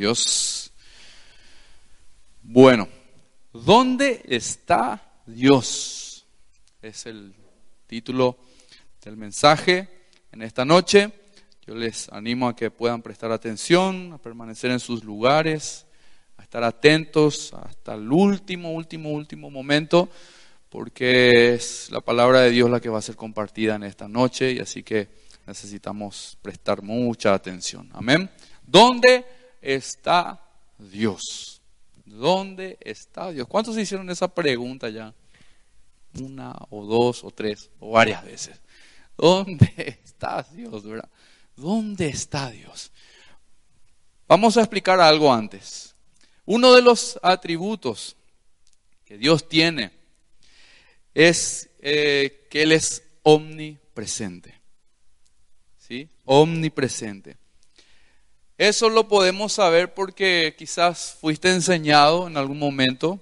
Dios. Bueno, ¿dónde está Dios? Es el título del mensaje en esta noche. Yo les animo a que puedan prestar atención, a permanecer en sus lugares, a estar atentos hasta el último, último, último momento, porque es la palabra de Dios la que va a ser compartida en esta noche y así que necesitamos prestar mucha atención. Amén. ¿Dónde está Dios? ¿Dónde está Dios? ¿Cuántos hicieron esa pregunta ya? Una o dos o tres o varias veces. ¿Dónde está Dios? ¿Dónde está Dios? Vamos a explicar algo antes. Uno de los atributos que Dios tiene es eh, que Él es omnipresente. ¿Sí? Omnipresente. Eso lo podemos saber porque quizás fuiste enseñado en algún momento,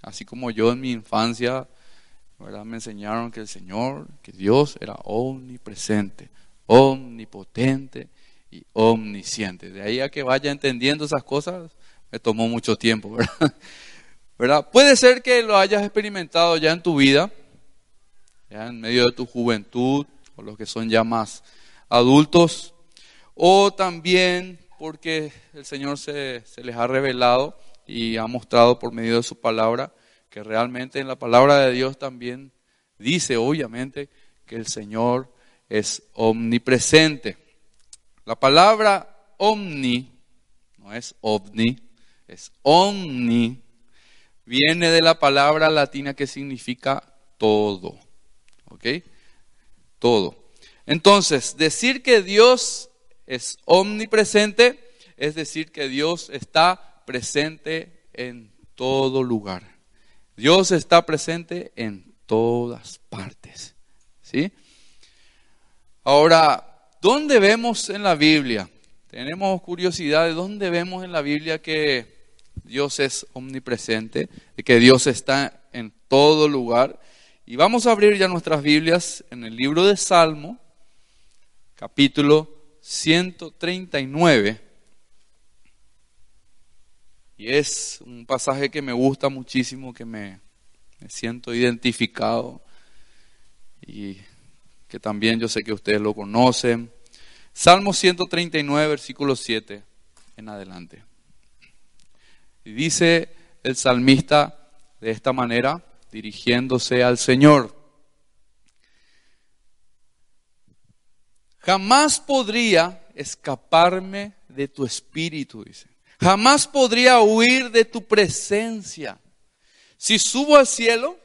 así como yo en mi infancia, ¿verdad? me enseñaron que el Señor, que Dios era omnipresente, omnipotente y omnisciente. De ahí a que vaya entendiendo esas cosas, me tomó mucho tiempo, ¿verdad? Puede ser que lo hayas experimentado ya en tu vida, ya en medio de tu juventud, o los que son ya más adultos, o también porque el Señor se, les ha revelado y ha mostrado por medio de su palabra que realmente en la palabra de Dios también dice, obviamente, que el Señor es omnipresente. La palabra omni, no es ovni, es omni, viene de la palabra latina que significa todo. ¿Ok? Todo. Entonces, decir que Dios es omnipresente, es decir, que Dios está presente en todo lugar. Dios está presente en todas partes. ¿Sí? Ahora, ¿dónde vemos en la Biblia? Tenemos curiosidad de dónde vemos en la Biblia que Dios es omnipresente, y que Dios está en todo lugar. Y vamos a abrir ya nuestras Biblias en el libro de Salmo, capítulo 139. Y es un pasaje que me gusta muchísimo, que me, siento identificado y que también yo sé que ustedes lo conocen. Salmo 139, versículo 7 en adelante. Dice el salmista de esta manera, dirigiéndose al Señor. Jamás podría escaparme de tu espíritu, dice. Jamás podría huir de tu presencia. Si subo al cielo,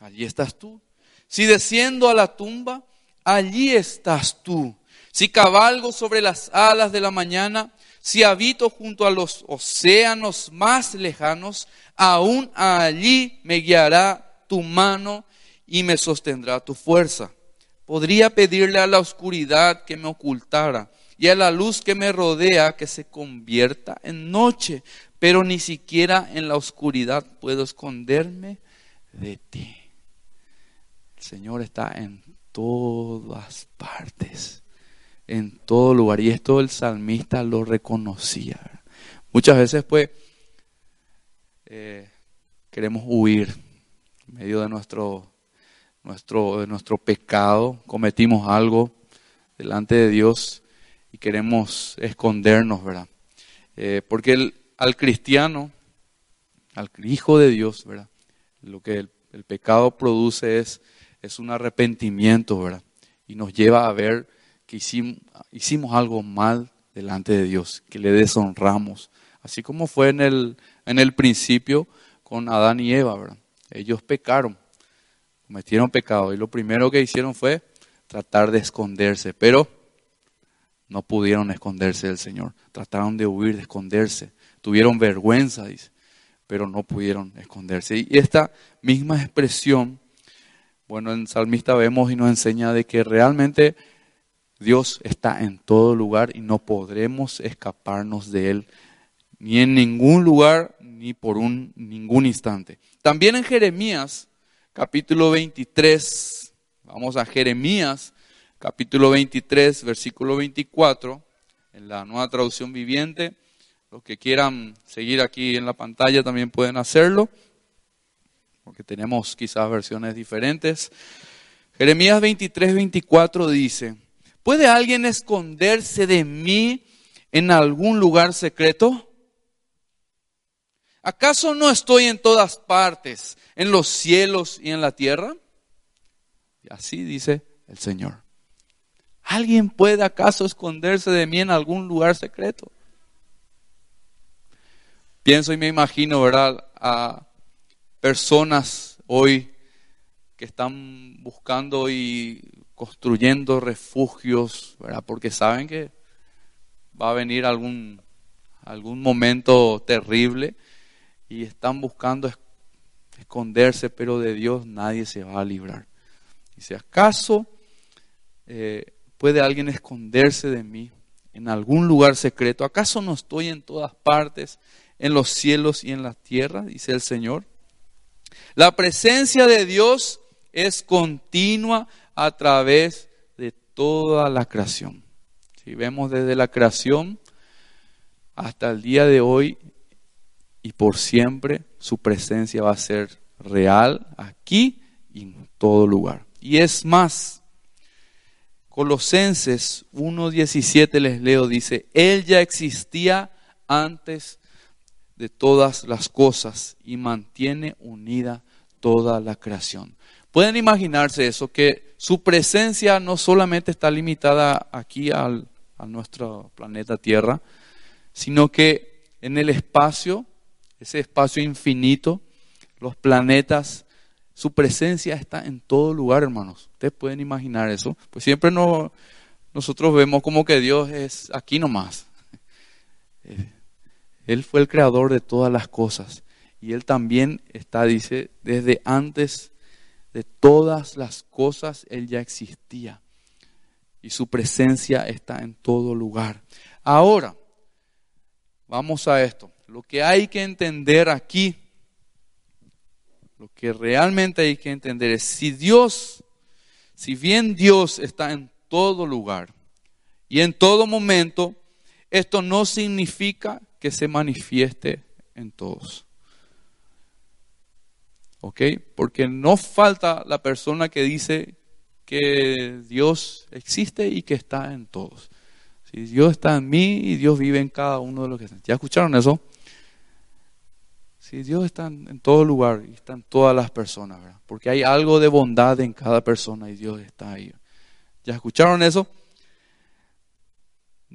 allí estás tú. Si desciendo a la tumba, allí estás tú. Si cabalgo sobre las alas de la mañana, si habito junto a los océanos más lejanos, aún allí me guiará tu mano y me sostendrá tu fuerza. Podría pedirle a la oscuridad que me ocultara y a la luz que me rodea que se convierta en noche, pero ni siquiera en la oscuridad puedo esconderme de ti. El Señor está en todas partes, en todo lugar. Y esto el salmista lo reconocía. Muchas veces pues eh, queremos huir en medio de nuestro nuestro, nuestro pecado, cometimos algo delante de Dios y queremos escondernos, ¿verdad? Eh, porque el, al cristiano, al hijo de Dios, ¿verdad? Lo que el, el, pecado produce es, es un arrepentimiento, ¿verdad? Y nos lleva a ver que hicimos, hicimos algo mal delante de Dios, que le deshonramos. Así como fue en el, en el principio con Adán y Eva, ¿verdad? Ellos pecaron cometieron pecado y lo primero que hicieron fue tratar de esconderse, pero no pudieron esconderse del Señor. Trataron de huir, de esconderse. Tuvieron vergüenza, dice, pero no pudieron esconderse. Y esta misma expresión, bueno, en Salmista vemos y nos enseña de que realmente Dios está en todo lugar y no podremos escaparnos de Él, ni en ningún lugar, ni por un, ningún instante. También en Jeremías capítulo 23, vamos a Jeremías, capítulo 23, versículo 24, en la nueva traducción viviente. Los que quieran seguir aquí en la pantalla también pueden hacerlo, porque tenemos quizás versiones diferentes. Jeremías 23, 24 dice, ¿puede alguien esconderse de mí en algún lugar secreto? ¿Acaso no estoy en todas partes, en los cielos y en la tierra? Y así dice el Señor. ¿Alguien puede acaso esconderse de mí en algún lugar secreto? Pienso y me imagino, ¿verdad? A personas hoy que están buscando y construyendo refugios, ¿verdad? Porque saben que va a venir algún, algún momento terrible y están buscando esconderse, pero de Dios nadie se va a librar. Y si acaso eh, puede alguien esconderse de mí en algún lugar secreto, ¿acaso no estoy en todas partes, en los cielos y en la tierra? Dice el Señor. La presencia de Dios es continua a través de toda la creación. Si vemos desde la creación hasta el día de hoy, y por siempre su presencia va a ser real aquí y en todo lugar. Y es más, Colosenses 1.17 les leo, dice, Él ya existía antes de todas las cosas y mantiene unida toda la creación. Pueden imaginarse eso, que su presencia no solamente está limitada aquí al, a nuestro planeta Tierra, sino que en el espacio ese espacio infinito, los planetas, su presencia está en todo lugar, hermanos. Ustedes pueden imaginar eso. Pues siempre no, nosotros vemos como que Dios es aquí nomás. Él fue el creador de todas las cosas. Y Él también está, dice, desde antes de todas las cosas, Él ya existía. Y su presencia está en todo lugar. Ahora, vamos a esto. Lo que hay que entender aquí, lo que realmente hay que entender es si Dios, si bien Dios está en todo lugar y en todo momento, esto no significa que se manifieste en todos. ¿Ok? Porque no falta la persona que dice que Dios existe y que está en todos. Si Dios está en mí y Dios vive en cada uno de los que están. ¿Ya escucharon eso? Sí, Dios está en todo lugar y está en todas las personas, ¿verdad? Porque hay algo de bondad en cada persona y Dios está ahí. ¿Ya escucharon eso?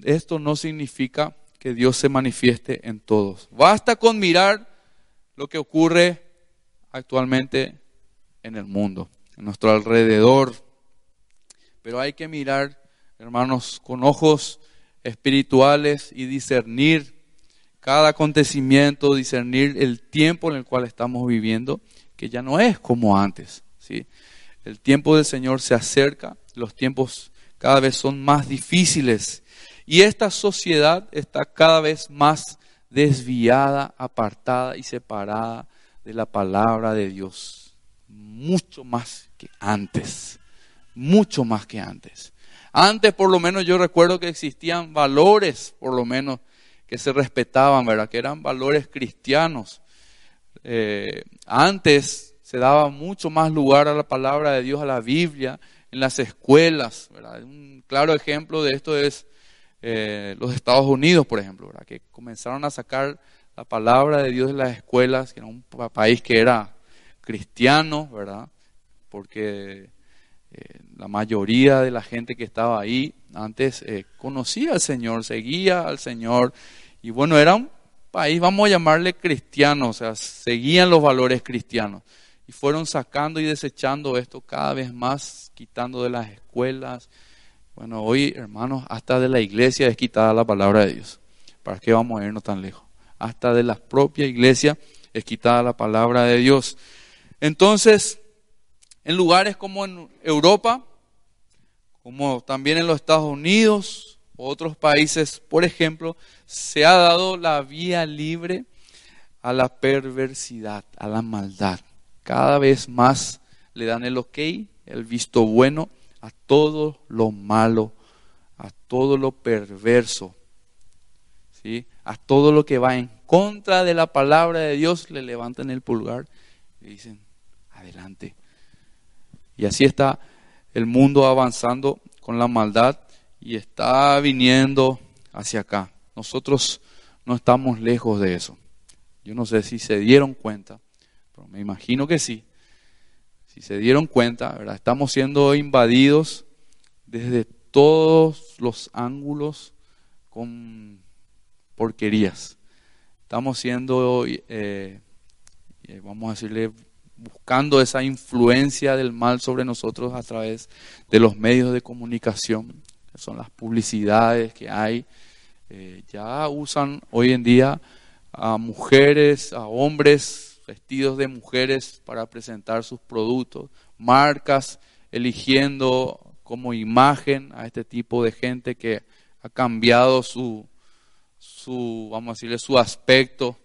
Esto no significa que Dios se manifieste en todos. Basta con mirar lo que ocurre actualmente en el mundo, en nuestro alrededor. Pero hay que mirar, hermanos, con ojos espirituales y discernir cada acontecimiento, discernir el tiempo en el cual estamos viviendo, que ya no es como antes. ¿sí? El tiempo del Señor se acerca, los tiempos cada vez son más difíciles y esta sociedad está cada vez más desviada, apartada y separada de la palabra de Dios. Mucho más que antes. Mucho más que antes. Antes por lo menos yo recuerdo que existían valores, por lo menos que se respetaban, ¿verdad? Que eran valores cristianos. Eh, antes se daba mucho más lugar a la palabra de Dios, a la Biblia, en las escuelas, ¿verdad? Un claro ejemplo de esto es eh, los Estados Unidos, por ejemplo, ¿verdad? Que comenzaron a sacar la palabra de Dios en las escuelas, que era un país que era cristiano, ¿verdad? Porque eh, la mayoría de la gente que estaba ahí antes conocía al Señor, seguía al Señor y bueno, era un país, vamos a llamarle cristiano, o sea, seguían los valores cristianos. Y fueron sacando y desechando esto cada vez más, quitando de las escuelas. Bueno, hoy, hermanos, hasta de la iglesia es quitada la palabra de Dios. ¿Para qué vamos a irnos tan lejos? Hasta de la propia iglesia es quitada la palabra de Dios. Entonces, en lugares como en Europa, como también en los Estados Unidos, otros países, por ejemplo, se ha dado la vía libre a la perversidad, a la maldad. Cada vez más le dan el ok, el visto bueno a todo lo malo, a todo lo perverso. ¿sí? a todo lo que va en contra de la palabra de Dios, le levantan el pulgar y dicen, adelante. Y así está el mundo avanzando con la maldad y está viniendo hacia acá. Nosotros no estamos lejos de eso. Yo no sé si se dieron cuenta, pero me imagino que sí. Si se dieron cuenta, ¿verdad? estamos siendo invadidos desde todos los ángulos con porquerías. Estamos siendo, eh, eh, vamos a decirle, buscando esa influencia del mal sobre nosotros a través de los medios de comunicación, que son las publicidades que hay. Eh, ya usan hoy en día a mujeres, a hombres vestidos de mujeres para presentar sus productos, marcas eligiendo como imagen a este tipo de gente que ha cambiado su, su vamos a decirle, su aspecto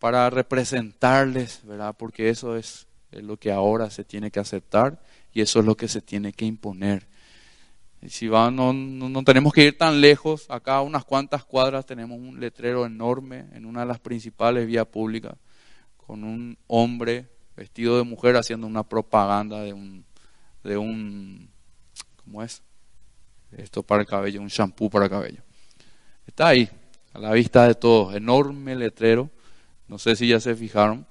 para representarles, ¿verdad? Porque eso es, lo que ahora se tiene que aceptar y eso es lo que se tiene que imponer. Si va, no, no, tenemos que ir tan lejos, acá unas cuantas cuadras tenemos un letrero enorme en una de las principales vías públicas con un hombre vestido de mujer haciendo una propaganda de un, de un, ¿cómo es? Esto para el cabello, un shampoo para el cabello. Está ahí, a la vista de todos, enorme letrero no sé si ya se fijaron.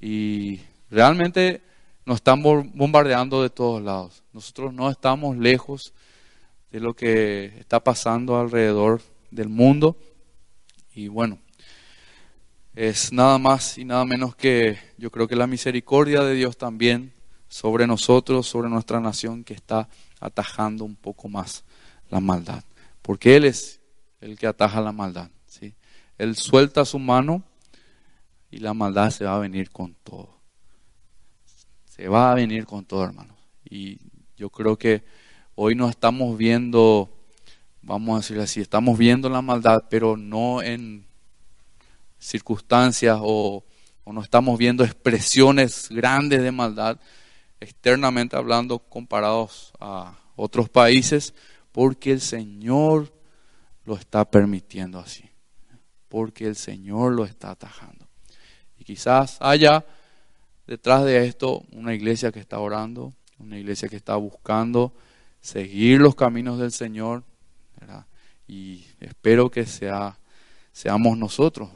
Y realmente nos están bombardeando de todos lados. Nosotros no estamos lejos de lo que está pasando alrededor del mundo. Y bueno, es nada más y nada menos que yo creo que la misericordia de Dios también sobre nosotros, sobre nuestra nación, que está atajando un poco más la maldad. Porque Él es el que ataja la maldad. ¿sí? Él suelta su mano y la maldad se va a venir con todo. Se va a venir con todo, hermanos. Y yo creo que hoy no estamos viendo, vamos a decir así, estamos viendo la maldad, pero no en circunstancias o, o no estamos viendo expresiones grandes de maldad externamente hablando comparados a otros países, porque el Señor lo está permitiendo así, porque el Señor lo está atajando. Y quizás haya detrás de esto una iglesia que está orando, una iglesia que está buscando seguir los caminos del Señor. Y espero que sea, seamos nosotros.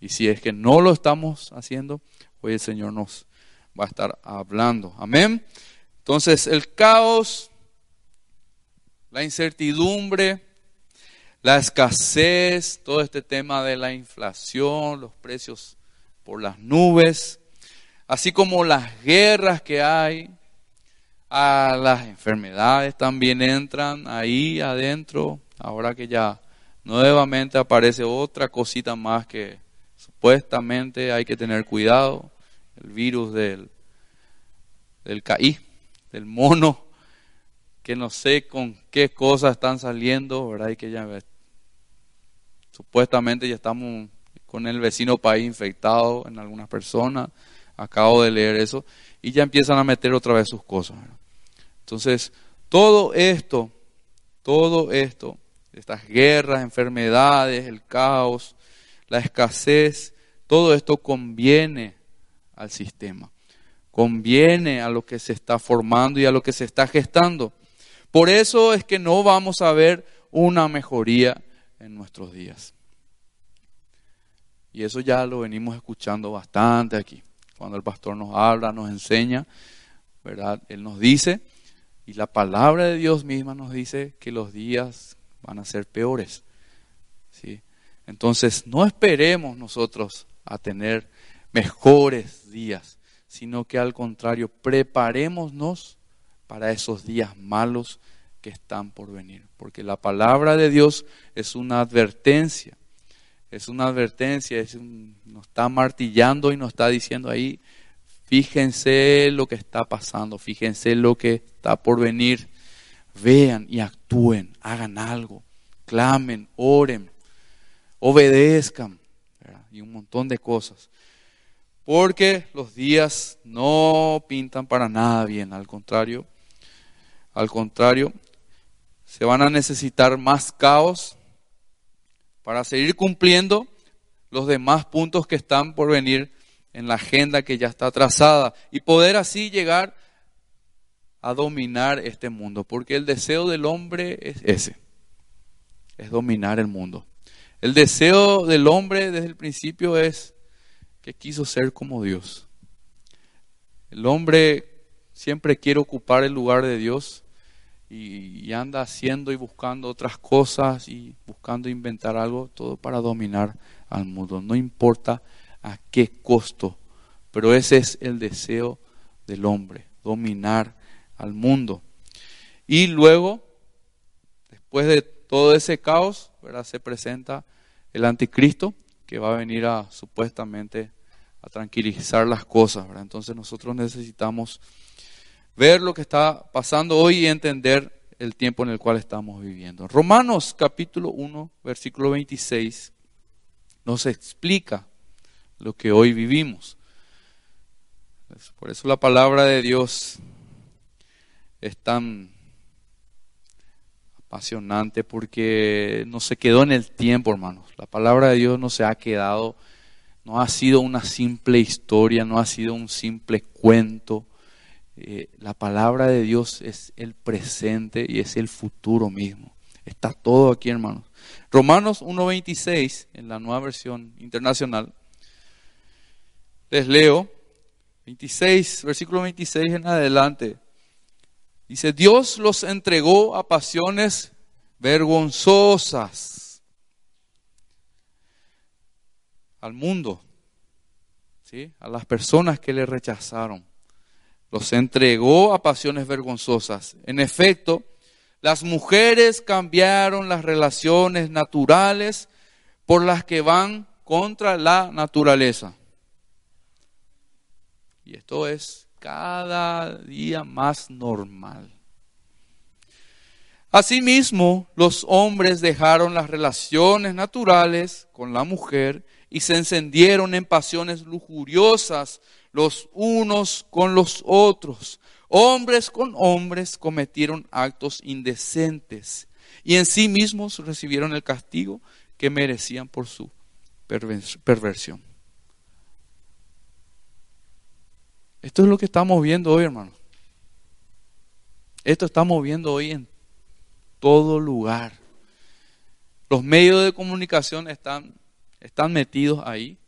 Y si es que no lo estamos haciendo, hoy el Señor nos va a estar hablando. Amén. Entonces el caos, la incertidumbre, la escasez, todo este tema de la inflación, los precios por las nubes, así como las guerras que hay, a las enfermedades también entran ahí adentro, ahora que ya nuevamente aparece otra cosita más que supuestamente hay que tener cuidado, el virus del, del CAI, del mono, que no sé con qué cosas están saliendo, ¿verdad? Y que ya supuestamente ya estamos con el vecino país infectado en algunas personas. Acabo de leer eso. Y ya empiezan a meter otra vez sus cosas. Entonces, todo esto, todo esto, estas guerras, enfermedades, el caos, la escasez, todo esto conviene al sistema. Conviene a lo que se está formando y a lo que se está gestando. Por eso es que no vamos a ver una mejoría en nuestros días. Y eso ya lo venimos escuchando bastante aquí. Cuando el pastor nos habla, nos enseña, ¿verdad? Él nos dice, y la palabra de Dios misma nos dice que los días van a ser peores. ¿sí? Entonces, no esperemos nosotros a tener mejores días, sino que al contrario, preparémonos para esos días malos que están por venir. Porque la palabra de Dios es una advertencia es una advertencia, nos está martillando y nos está diciendo ahí, fíjense lo que está pasando, fíjense lo que está por venir, vean y actúen, hagan algo, clamen, oren, obedezcan y un montón de cosas. Porque los días no pintan para nada bien, al contrario, al contrario, se van a necesitar más caos para seguir cumpliendo los demás puntos que están por venir en la agenda que ya está trazada y poder así llegar a dominar este mundo, porque el deseo del hombre es ese, es dominar el mundo. El deseo del hombre desde el principio es que quiso ser como Dios. El hombre siempre quiere ocupar el lugar de Dios y, anda haciendo y buscando otras cosas y buscando inventar algo, todo para dominar al mundo. No importa a qué costo, pero ese es el deseo del hombre, dominar al mundo. Y luego, después de todo ese caos, ¿verdad? se presenta el anticristo que va a venir a supuestamente a tranquilizar las cosas. Entonces nosotros necesitamos ver lo que está pasando hoy y entender el tiempo en el cual estamos viviendo. Romanos capítulo 1, versículo 26 nos explica lo que hoy vivimos. Por eso la palabra de Dios es tan apasionante porque no se quedó en el tiempo, hermanos. La palabra de Dios no se ha quedado, no ha sido una simple historia, no ha sido un simple cuento, eh, la palabra de Dios es el presente y es el futuro mismo. Está todo aquí, hermanos. Romanos 1.26, en la nueva versión internacional, les leo, 26, versículo 26 en adelante. Dice, Dios los entregó a pasiones vergonzosas al mundo, ¿sí? a las personas que le rechazaron los entregó a pasiones vergonzosas. En efecto, las mujeres cambiaron las relaciones naturales por las que van contra la naturaleza. Y esto es cada día más normal. Asimismo, los hombres dejaron las relaciones naturales con la mujer y se encendieron en pasiones lujuriosas los unos con los otros. Hombres con hombres cometieron actos indecentes y en sí mismos recibieron el castigo que merecían por su perversión. Esto es lo que estamos viendo hoy, hermanos. Esto estamos viendo hoy en todo lugar. Los medios de comunicación están, están metidos ahí.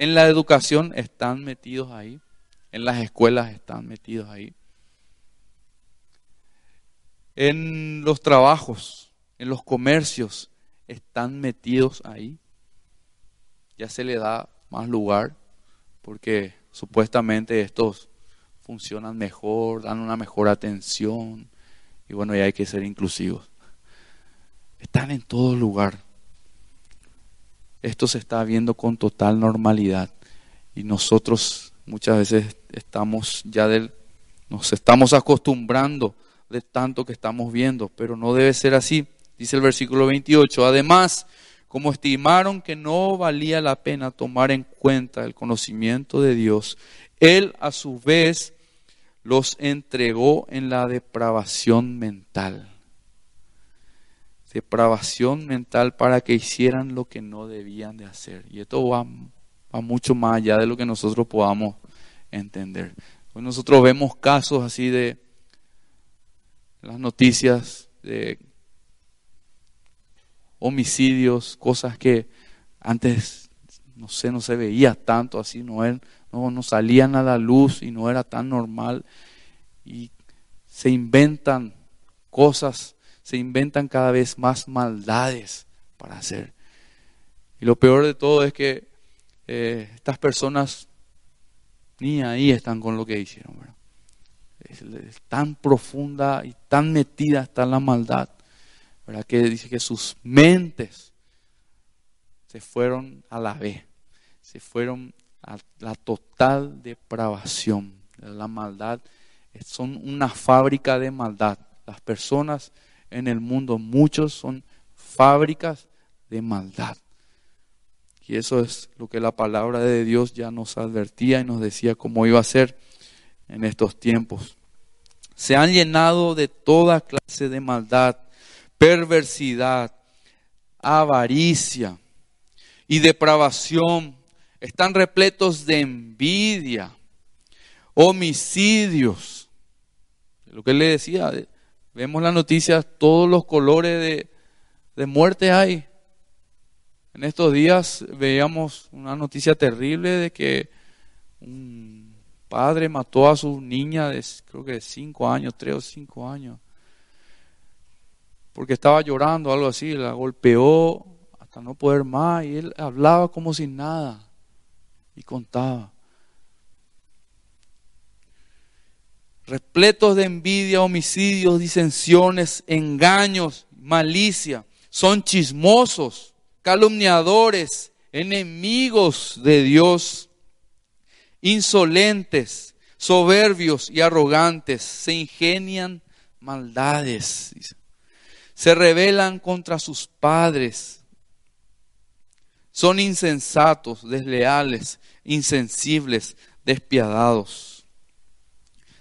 En la educación están metidos ahí. En las escuelas están metidos ahí. En los trabajos, en los comercios, están metidos ahí. Ya se le da más lugar porque supuestamente estos funcionan mejor, dan una mejor atención y bueno, ya hay que ser inclusivos. Están en todo lugar esto se está viendo con total normalidad y nosotros muchas veces estamos ya del, nos estamos acostumbrando de tanto que estamos viendo, pero no debe ser así. Dice el versículo 28, además, como estimaron que no valía la pena tomar en cuenta el conocimiento de Dios, Él a su vez los entregó en la depravación mental depravación mental para que hicieran lo que no debían de hacer. Y esto va, mucho más allá de lo que nosotros podamos entender. Hoy nosotros vemos casos así de las noticias de homicidios, cosas que antes, no sé, no se veía tanto así, no, no, no salían a la luz y no era tan normal. Y se inventan cosas se inventan cada vez más maldades para hacer. Y lo peor de todo es que eh, estas personas ni ahí están con lo que hicieron. Es, tan profunda y tan metida está la maldad, ¿verdad? que dice que sus mentes se fueron a la vez, se fueron a la total depravación. La maldad son una fábrica de maldad. Las personas en el mundo, muchos son fábricas de maldad. Y eso es lo que la palabra de Dios ya nos advertía y nos decía cómo iba a ser en estos tiempos. Se han llenado de toda clase de maldad, perversidad, avaricia y depravación. Están repletos de envidia, homicidios. Lo que le decía, vemos las noticias, todos los colores de, de muerte hay. En estos días veíamos una noticia terrible de que un padre mató a su niña de creo que de cinco años, tres o cinco años, porque estaba llorando, algo así, la golpeó hasta no poder más y él hablaba como sin nada y contaba. Repletos de envidia, homicidios, disensiones, engaños, malicia, son chismosos calumniadores, enemigos de Dios, insolentes, soberbios y arrogantes, se ingenian maldades, se rebelan contra sus padres, son insensatos, desleales, insensibles, despiadados.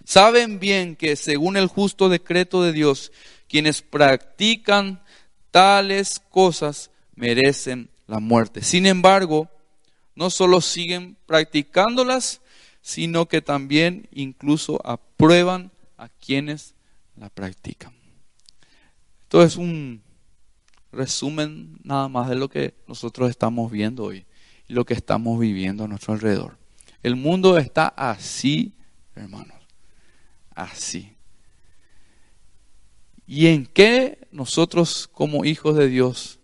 Saben bien que según el justo decreto de Dios, quienes practican tales cosas merecen la muerte. Sin embargo, no solo siguen practicándolas, sino que también incluso aprueban a quienes la practican. Esto es un resumen nada más de lo que nosotros estamos viendo hoy y lo que estamos viviendo a nuestro alrededor. El mundo está así, hermanos, así. ¿Y en qué nosotros como hijos de Dios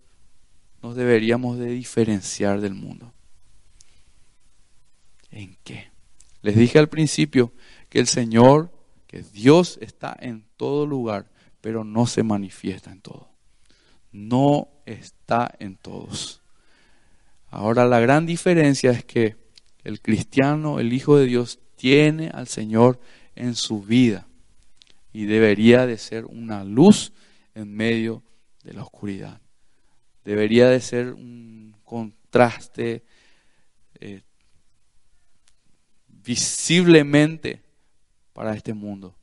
nos deberíamos de diferenciar del mundo. ¿En qué? Les dije al principio que el Señor, que Dios está en todo lugar, pero no se manifiesta en todo. No está en todos. Ahora la gran diferencia es que el cristiano, el Hijo de Dios, tiene al Señor en su vida y debería de ser una luz en medio de la oscuridad debería de ser un contraste eh, visiblemente para este mundo.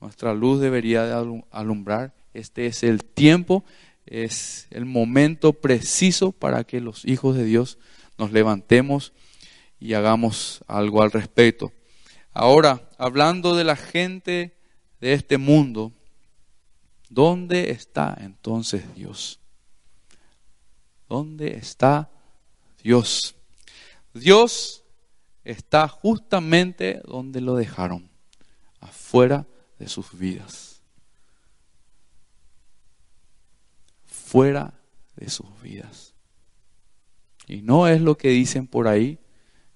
Nuestra luz debería de alumbrar. Este es el tiempo, es el momento preciso para que los hijos de Dios nos levantemos y hagamos algo al respecto. Ahora, hablando de la gente de este mundo, ¿Dónde está entonces Dios? ¿Dónde está Dios? Dios está justamente donde lo dejaron, afuera de sus vidas. Fuera de sus vidas. Y no es lo que dicen por ahí,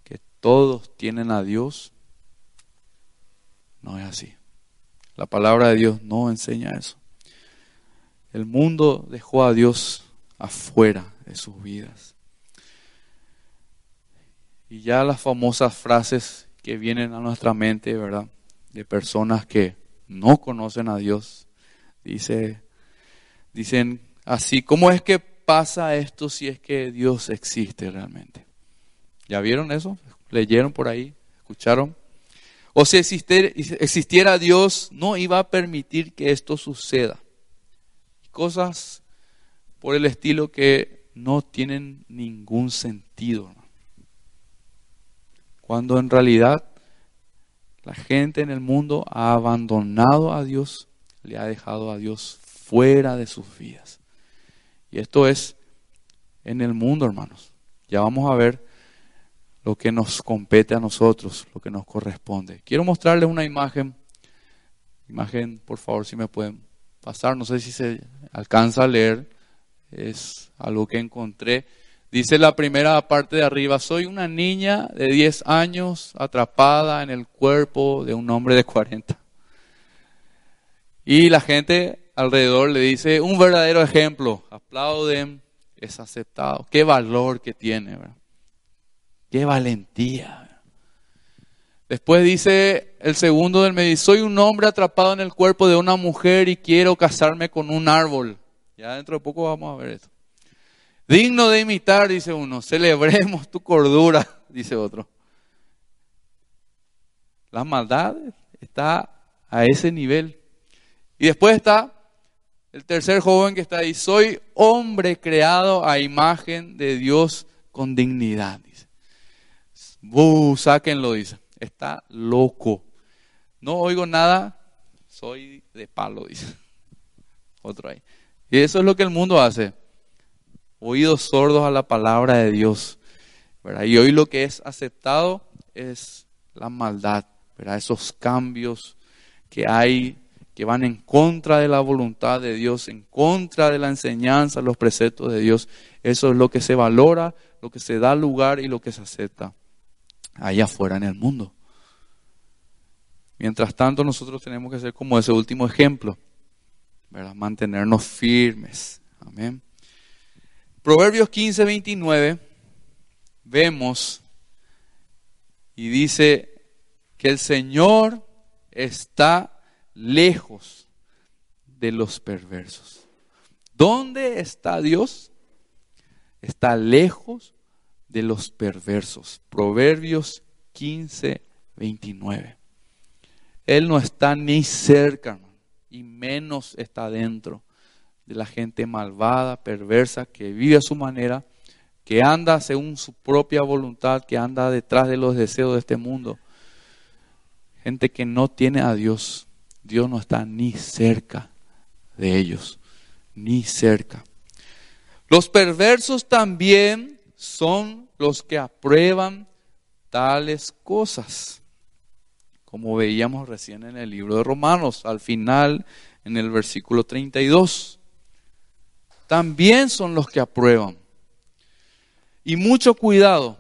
que todos tienen a Dios. No es así. La palabra de Dios no enseña eso. El mundo dejó a Dios afuera de sus vidas. Y ya las famosas frases que vienen a nuestra mente, ¿verdad? De personas que no conocen a Dios. Dice, dicen así, ¿cómo es que pasa esto si es que Dios existe realmente? ¿Ya vieron eso? ¿Leyeron por ahí? ¿Escucharon? O si existiera Dios, no iba a permitir que esto suceda cosas por el estilo que no tienen ningún sentido. Cuando en realidad la gente en el mundo ha abandonado a Dios, le ha dejado a Dios fuera de sus vidas. Y esto es en el mundo, hermanos. Ya vamos a ver lo que nos compete a nosotros, lo que nos corresponde. Quiero mostrarles una imagen. Imagen, por favor, si me pueden pasar, no sé si se alcanza a leer, es algo que encontré. Dice la primera parte de arriba, soy una niña de 10 años atrapada en el cuerpo de un hombre de 40. Y la gente alrededor le dice, un verdadero ejemplo, aplauden, es aceptado. Qué valor que tiene, qué valentía. Después dice el segundo del medio, soy un hombre atrapado en el cuerpo de una mujer y quiero casarme con un árbol. Ya dentro de poco vamos a ver esto. Digno de imitar, dice uno, celebremos tu cordura, dice otro. La maldad está a ese nivel. Y después está El tercer joven que está ahí, soy hombre creado a imagen de Dios con dignidad. Dice. Uh, sáquenlo, dice. Está loco. No oigo nada, soy de palo, dice. Otro ahí. Y eso es lo que el mundo hace. Oídos sordos a la palabra de Dios. Y hoy lo que es aceptado es la maldad, esos cambios que hay que van en contra de la voluntad de Dios, en contra de la enseñanza, los preceptos de Dios. Eso es lo que se valora, lo que se da lugar y lo que se acepta allá afuera en el mundo. Mientras tanto, nosotros tenemos que ser como ese último ejemplo, ¿verdad? mantenernos firmes. Amén. Proverbios 15, 29, vemos y dice que el Señor está lejos de los perversos. ¿Dónde está Dios? Está lejos de los perversos. Proverbios 15, 29. Él no está ni cerca, y menos está dentro de la gente malvada, perversa, que vive a su manera, que anda según su propia voluntad, que anda detrás de los deseos de este mundo. Gente que no tiene a Dios. Dios no está ni cerca de ellos, ni cerca. Los perversos también son los que aprueban tales cosas, como veíamos recién en el libro de Romanos, al final, en el versículo 32. También son los que aprueban. Y mucho cuidado,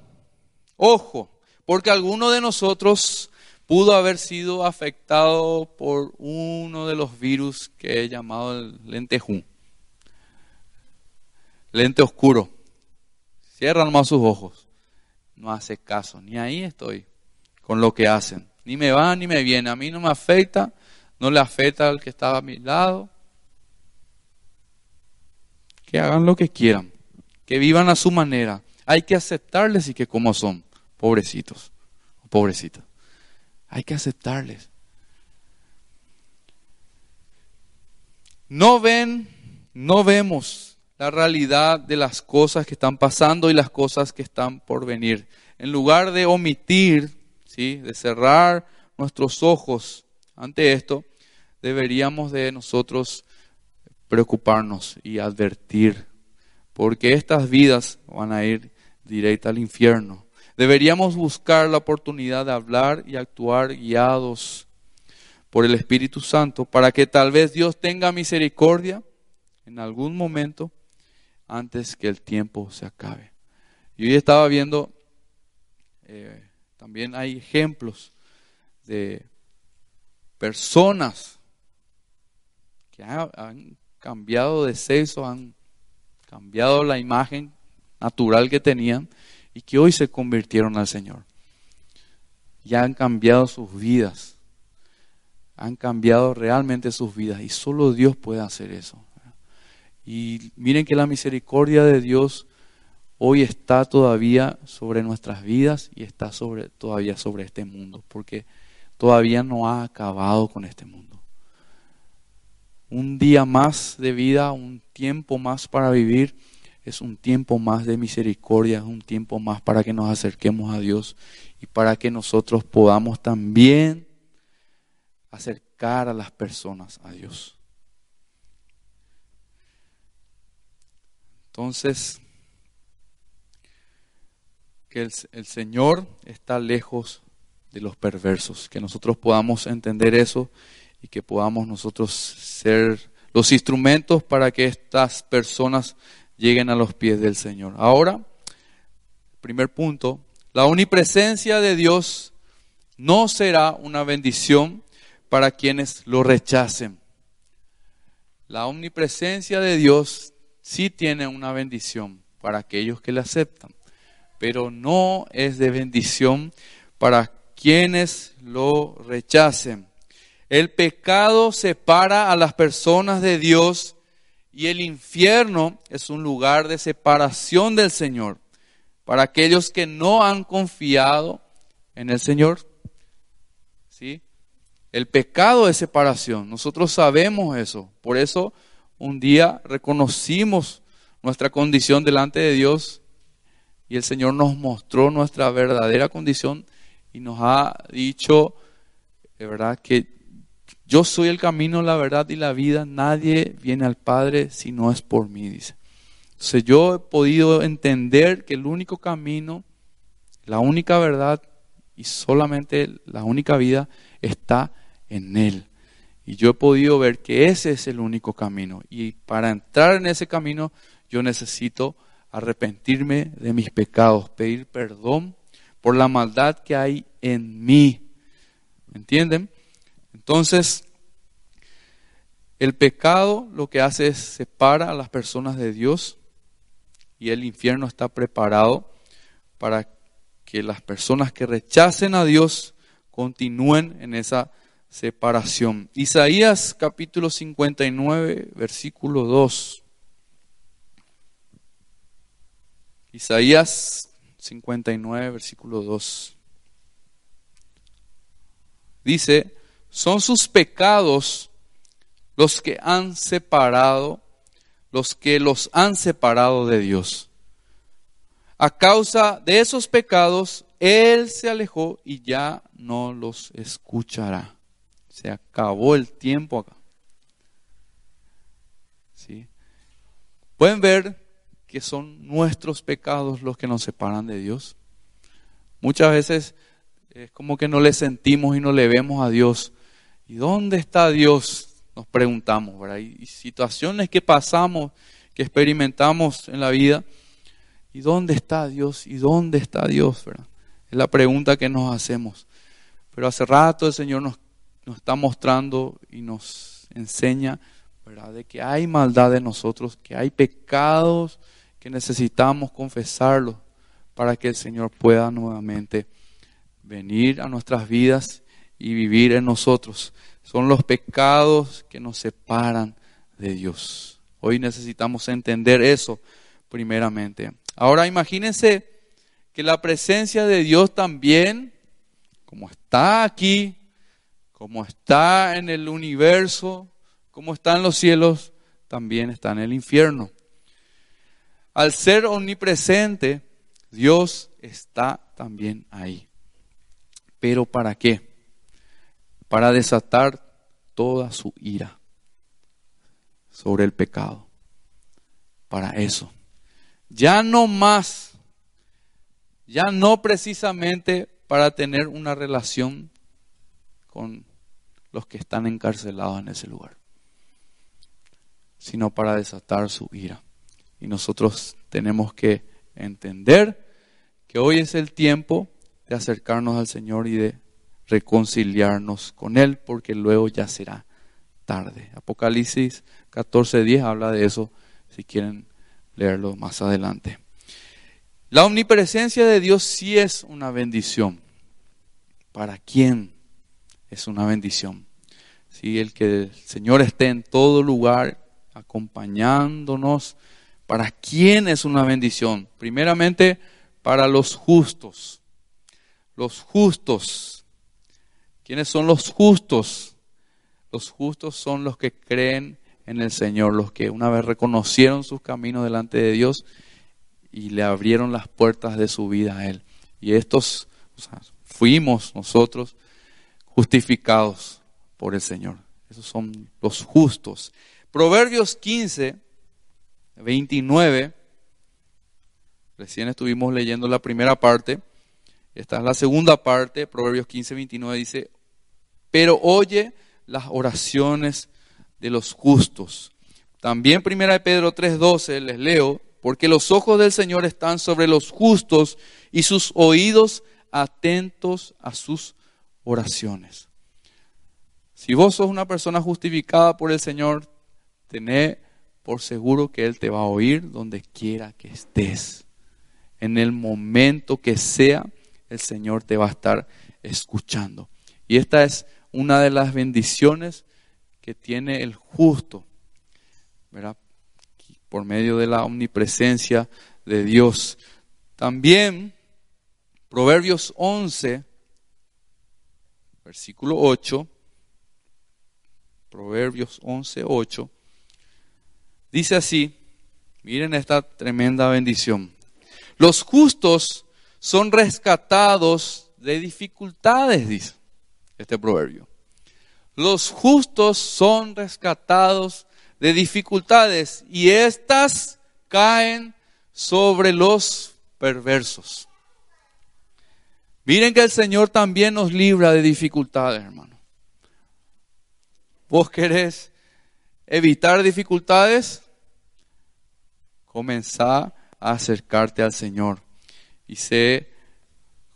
ojo, porque alguno de nosotros pudo haber sido afectado por uno de los virus que he llamado el lentejú. Lente oscuro. Cierran más sus ojos. No hace caso. Ni ahí estoy con lo que hacen. Ni me va ni me viene. A mí no me afecta. No le afecta al que estaba a mi lado. Que hagan lo que quieran. Que vivan a su manera. Hay que aceptarles y que como son. Pobrecitos. Pobrecitas. Hay que aceptarles. No ven, no vemos la realidad de las cosas que están pasando y las cosas que están por venir. En lugar de omitir, ¿sí? de cerrar nuestros ojos ante esto, deberíamos de nosotros preocuparnos y advertir, porque estas vidas van a ir directa al infierno. Deberíamos buscar la oportunidad de hablar y actuar guiados por el Espíritu Santo para que tal vez Dios tenga misericordia en algún momento antes que el tiempo se acabe. Y hoy estaba viendo, eh, también hay ejemplos de personas que han, han cambiado de sexo, han cambiado la imagen natural que tenían y que hoy se convirtieron al Señor. Ya han cambiado sus vidas. Han cambiado realmente sus vidas y solo Dios puede hacer eso. Y miren que la misericordia de Dios hoy está todavía sobre nuestras vidas y está sobre, todavía sobre este mundo, porque todavía no ha acabado con este mundo. Un día más de vida, un tiempo más para vivir es un tiempo más de misericordia, es un tiempo más para que nos acerquemos a Dios y para que nosotros podamos también acercar a las personas a Dios. Entonces, que el, el, Señor está lejos de los perversos, que nosotros podamos entender eso y que podamos nosotros ser los instrumentos para que estas personas lleguen a los pies del Señor. Ahora, primer punto, la omnipresencia de Dios no será una bendición para quienes lo rechacen. La omnipresencia de Dios sí tiene una bendición para aquellos que le aceptan, pero no es de bendición para quienes lo rechacen. El pecado separa a las personas de Dios y el infierno es un lugar de separación del Señor para aquellos que no han confiado en el Señor. ¿Sí? El pecado es separación. Nosotros sabemos eso. Por eso un día reconocimos nuestra condición delante de Dios y el Señor nos mostró nuestra verdadera condición y nos ha dicho, de verdad, que yo soy el camino, la verdad y la vida. Nadie viene al Padre si no es por mí, dice. Entonces yo he podido entender que el único camino, la única verdad y solamente la única vida está en Él. Y yo he podido ver que ese es el único camino. Y para entrar en ese camino yo necesito arrepentirme de mis pecados, pedir perdón por la maldad que hay en mí. ¿Me entienden? Entonces, el pecado lo que hace es separa a las personas de Dios y el infierno está preparado para que las personas que rechacen a Dios continúen en esa separación. Isaías capítulo 59, versículo 2. Isaías 59, versículo 2. Dice, son sus pecados los que han separado, los que los han separado de Dios. A causa de esos pecados, Él se alejó y ya no los escuchará. Se acabó el tiempo acá. ¿Sí? Pueden ver que son nuestros pecados los que nos separan de Dios. Muchas veces es como que no le sentimos y no le vemos a Dios. ¿Y dónde está Dios? Nos preguntamos, ¿verdad? Y situaciones que pasamos, que experimentamos en la vida. ¿Y dónde está Dios? ¿Y dónde está Dios? Es la pregunta que nos hacemos. Pero hace rato el Señor nos, nos está mostrando y nos enseña, ¿verdad? De que hay maldad en nosotros, que hay pecados que necesitamos confesarlo para que el Señor pueda nuevamente venir a nuestras vidas y vivir en nosotros. Son los pecados que nos separan de Dios. Hoy necesitamos entender eso primeramente. Ahora imagínense que la presencia de Dios también, como está aquí, como está en el universo, como está en los cielos, también está en el infierno. Al ser omnipresente, Dios está también ahí. ¿Pero para qué? Para desatar toda su ira sobre el pecado. Para eso. Ya no más, ya no precisamente para tener una relación con los que están encarcelados en ese lugar, sino para desatar su ira. Y nosotros tenemos que entender que hoy es el tiempo de acercarnos al Señor y de reconciliarnos con Él, porque luego ya será tarde. Apocalipsis 14:10 habla de eso, si quieren leerlo más adelante. La omnipresencia de Dios sí es una bendición. ¿Para quién es una bendición? Si el que el Señor esté en todo lugar acompañándonos, ¿Para quién es una bendición? Primeramente, para los justos. Los justos. ¿Quiénes son los justos? Los justos son los que creen en el Señor, los que una vez reconocieron sus caminos delante de Dios y le abrieron las puertas de su vida a Él. Y estos fuimos nosotros justificados por el Señor. Esos son los justos. Proverbios 15 29, recién estuvimos leyendo la primera parte, esta es la segunda parte, Proverbios 15, 29 dice, pero oye las oraciones de los justos. También primera de Pedro 3:12 les leo, porque los ojos del Señor están sobre los justos y sus oídos atentos a sus oraciones. Si vos sos una persona justificada por el Señor, tené por seguro que Él te va a oír donde quiera que estés. En el momento que sea, el Señor te va a estar escuchando. Y esta es una de las bendiciones que tiene el justo, ¿verdad? Por medio de la omnipresencia de Dios. También, Proverbios 11, versículo 8, Proverbios 11, 8, Dice así, miren esta tremenda bendición. Los justos son rescatados de dificultades, dice este proverbio. Los justos son rescatados de dificultades y éstas caen sobre los perversos. Miren que el Señor también nos libra de dificultades, hermano. ¿Vos querés evitar dificultades? Comenzá a acercarte al Señor y sé,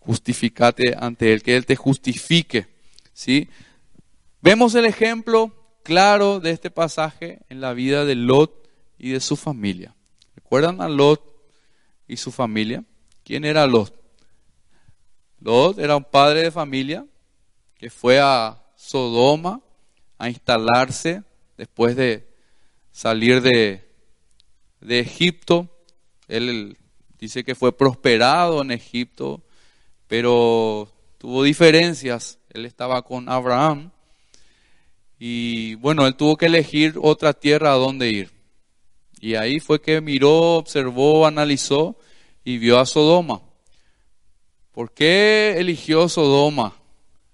justificate ante Él, que Él te justifique. ¿sí? Vemos el ejemplo claro de este pasaje en la vida de Lot y de su familia. ¿Recuerdan a Lot y su familia? ¿Quién era Lot? Lot era un padre de familia que fue a Sodoma a instalarse después de salir de, de Egipto. Él dice que fue prosperado en Egipto, pero tuvo diferencias. Él estaba con Abraham y bueno, él tuvo que elegir otra tierra a donde ir. Y ahí fue que miró, observó, analizó y vio a Sodoma. ¿Por qué eligió Sodoma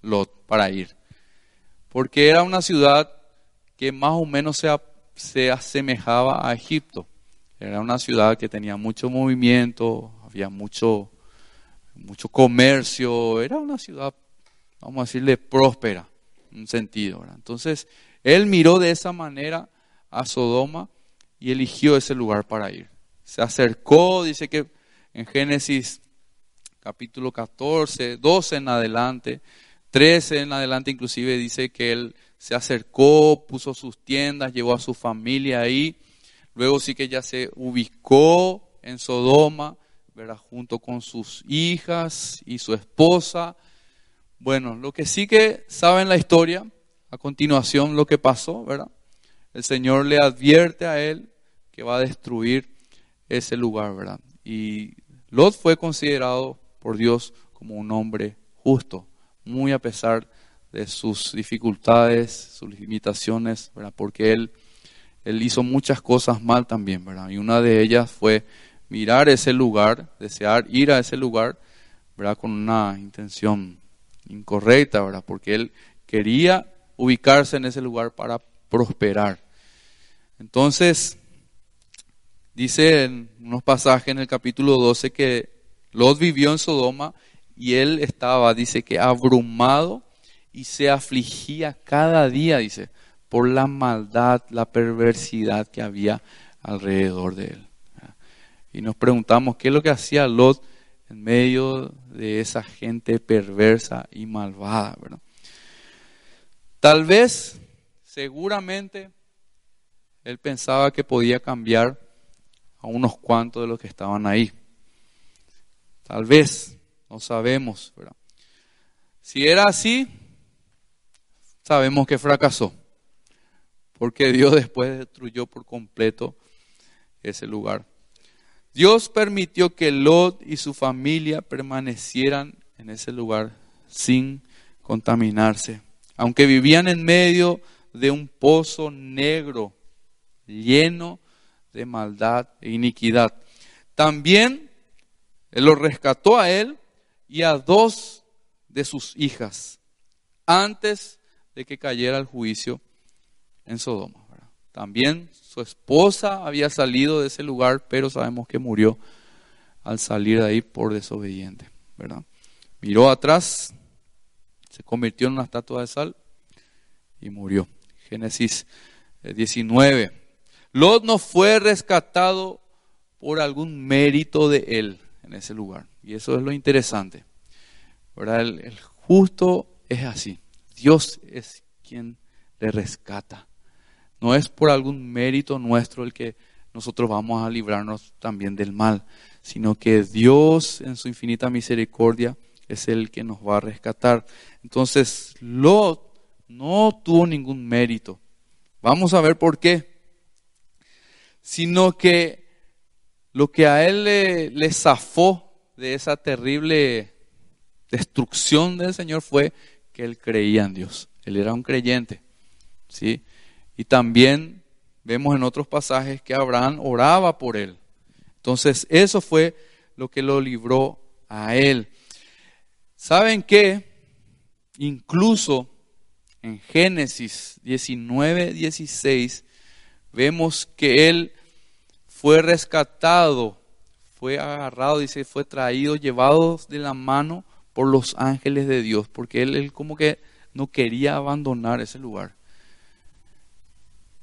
Lot para ir? Porque era una ciudad que más o menos se, se asemejaba a Egipto. Era una ciudad que tenía mucho movimiento, había mucho, mucho comercio, era una ciudad, vamos a decirle, próspera, en un sentido. Entonces, él miró de esa manera a Sodoma y eligió ese lugar para ir. Se acercó, dice que en Génesis capítulo 14, 12 en adelante, 13 en adelante inclusive dice que él se acercó, puso sus tiendas, llevó a su familia ahí, luego sí que ya se ubicó en Sodoma, ¿verdad? junto con sus hijas y su esposa. Bueno, lo que sí que saben la historia, a continuación lo que pasó, ¿verdad? El Señor le advierte a él que va a destruir ese lugar, ¿verdad? Y Lot fue considerado por Dios como un hombre justo, muy a pesar de sus dificultades, sus limitaciones, ¿verdad? porque él, él hizo muchas cosas mal también, ¿verdad? y una de ellas fue mirar ese lugar, desear ir a ese lugar, ¿verdad? con una intención incorrecta, ¿verdad? porque él quería ubicarse en ese lugar para prosperar. Entonces, dice en unos pasajes en el capítulo 12 que Lot vivió en Sodoma y él estaba, dice que abrumado y se afligía cada día, dice, por la maldad, la perversidad que había alrededor de él. Y nos preguntamos, ¿qué es lo que hacía Lot en medio de esa gente perversa y malvada? Tal vez, seguramente, él pensaba que podía cambiar a unos cuantos de los que estaban ahí. Tal vez, no sabemos. Si era así, sabemos que fracasó. Porque Dios después destruyó por completo ese lugar. Dios permitió que Lot y su familia permanecieran en ese lugar sin contaminarse. Aunque vivían en medio de un pozo negro lleno de maldad e iniquidad. También él lo rescató a él y a dos de sus hijas antes de que cayera el juicio en Sodoma. También su esposa había salido de ese lugar, pero sabemos que murió al salir de ahí por desobediente. Miró atrás, se convirtió en una estatua de sal y murió. Génesis 19. Eh, Lot no fue rescatado por algún mérito de él en ese lugar. Y eso es lo interesante. ¿verdad? El, justo es así. Dios es quien le rescata. No es por algún mérito nuestro el que nosotros vamos a librarnos también del mal, sino que Dios en su infinita misericordia es el que nos va a rescatar. Entonces, Lot no tuvo ningún mérito. Vamos a ver por qué. Sino que lo que a él le, zafó de esa terrible destrucción del Señor fue que él creía en Dios. Él era un creyente. ¿sí? Y también vemos en otros pasajes que Abraham oraba por él. Entonces, eso fue lo que lo libró a él. ¿Saben qué? Incluso en Génesis 19, 16, vemos que él fue rescatado, fue agarrado, dice, fue traído, llevado de la mano por los ángeles de Dios, porque él, él como que no quería abandonar ese lugar.